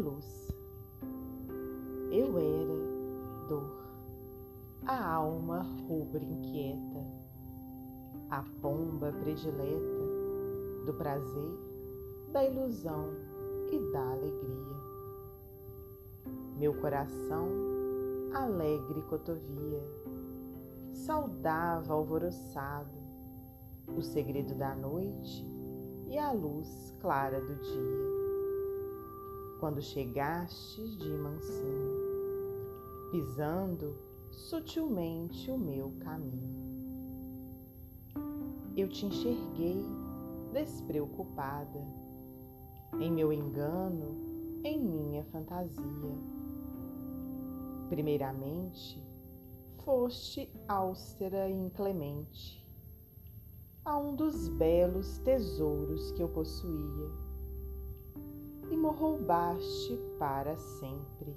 luz. Eu era dor, a alma rubra inquieta, a pomba predileta do prazer, da ilusão e da alegria. Meu coração, alegre cotovia, saudava alvoroçado o segredo da noite e a luz clara do dia. Quando chegastes de mansinho, pisando sutilmente o meu caminho, eu te enxerguei despreocupada, em meu engano, em minha fantasia. Primeiramente, foste austera e inclemente a um dos belos tesouros que eu possuía me roubaste para sempre.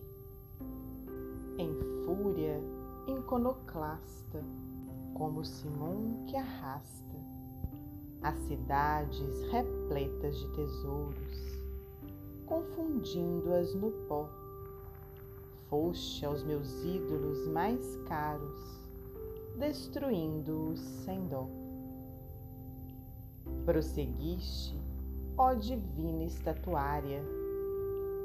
Em fúria iconoclasta, como Simão que arrasta as cidades repletas de tesouros, confundindo-as no pó. Foste aos meus ídolos mais caros, destruindo-os sem dó prosseguiste, ó divina estatuária,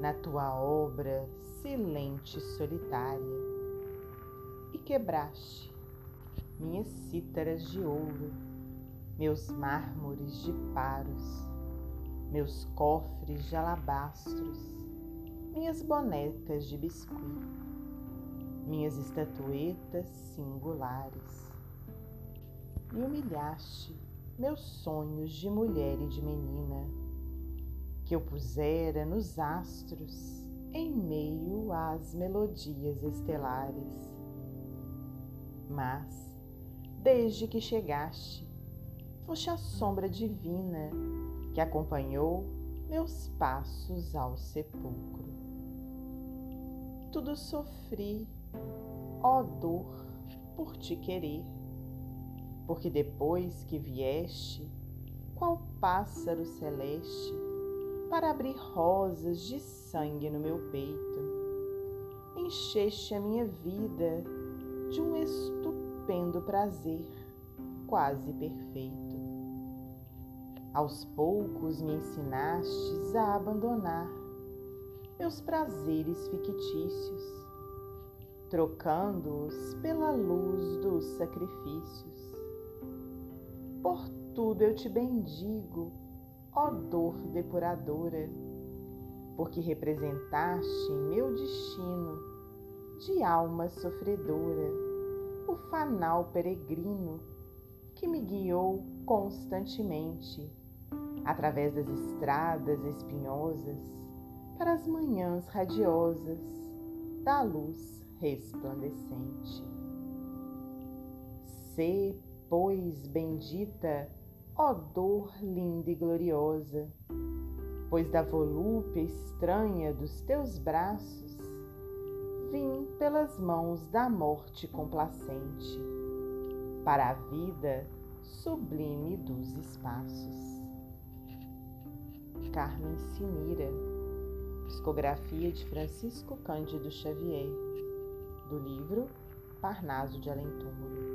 na tua obra silente e solitária, e quebraste minhas cítaras de ouro, meus mármores de paros, meus cofres de alabastros, minhas bonecas de biscuit, minhas estatuetas singulares. Me humilhaste meus sonhos de mulher e de menina, que eu pusera nos astros em meio às melodias estelares. Mas, desde que chegaste, foste a sombra divina que acompanhou meus passos ao sepulcro. Tudo sofri, ó dor, por te querer porque depois que vieste, qual pássaro celeste, para abrir rosas de sangue no meu peito, encheste a minha vida de um estupendo prazer quase perfeito. Aos poucos me ensinastes a abandonar meus prazeres fictícios, trocando-os pela luz dos sacrifícios por tudo eu te bendigo, ó dor depuradora, porque representaste em meu destino de alma sofredora o fanal peregrino que me guiou constantemente através das estradas espinhosas para as manhãs radiosas da luz resplandecente. Sê, pois, bendita, ó dor linda e gloriosa, pois da volúpia estranha dos teus braços vim pelas mãos da morte complacente, para a vida sublime dos espaços. Carmen Sinira, psicografia de Francisco Cândido Xavier, do livro Parnaso de Além Túmulo.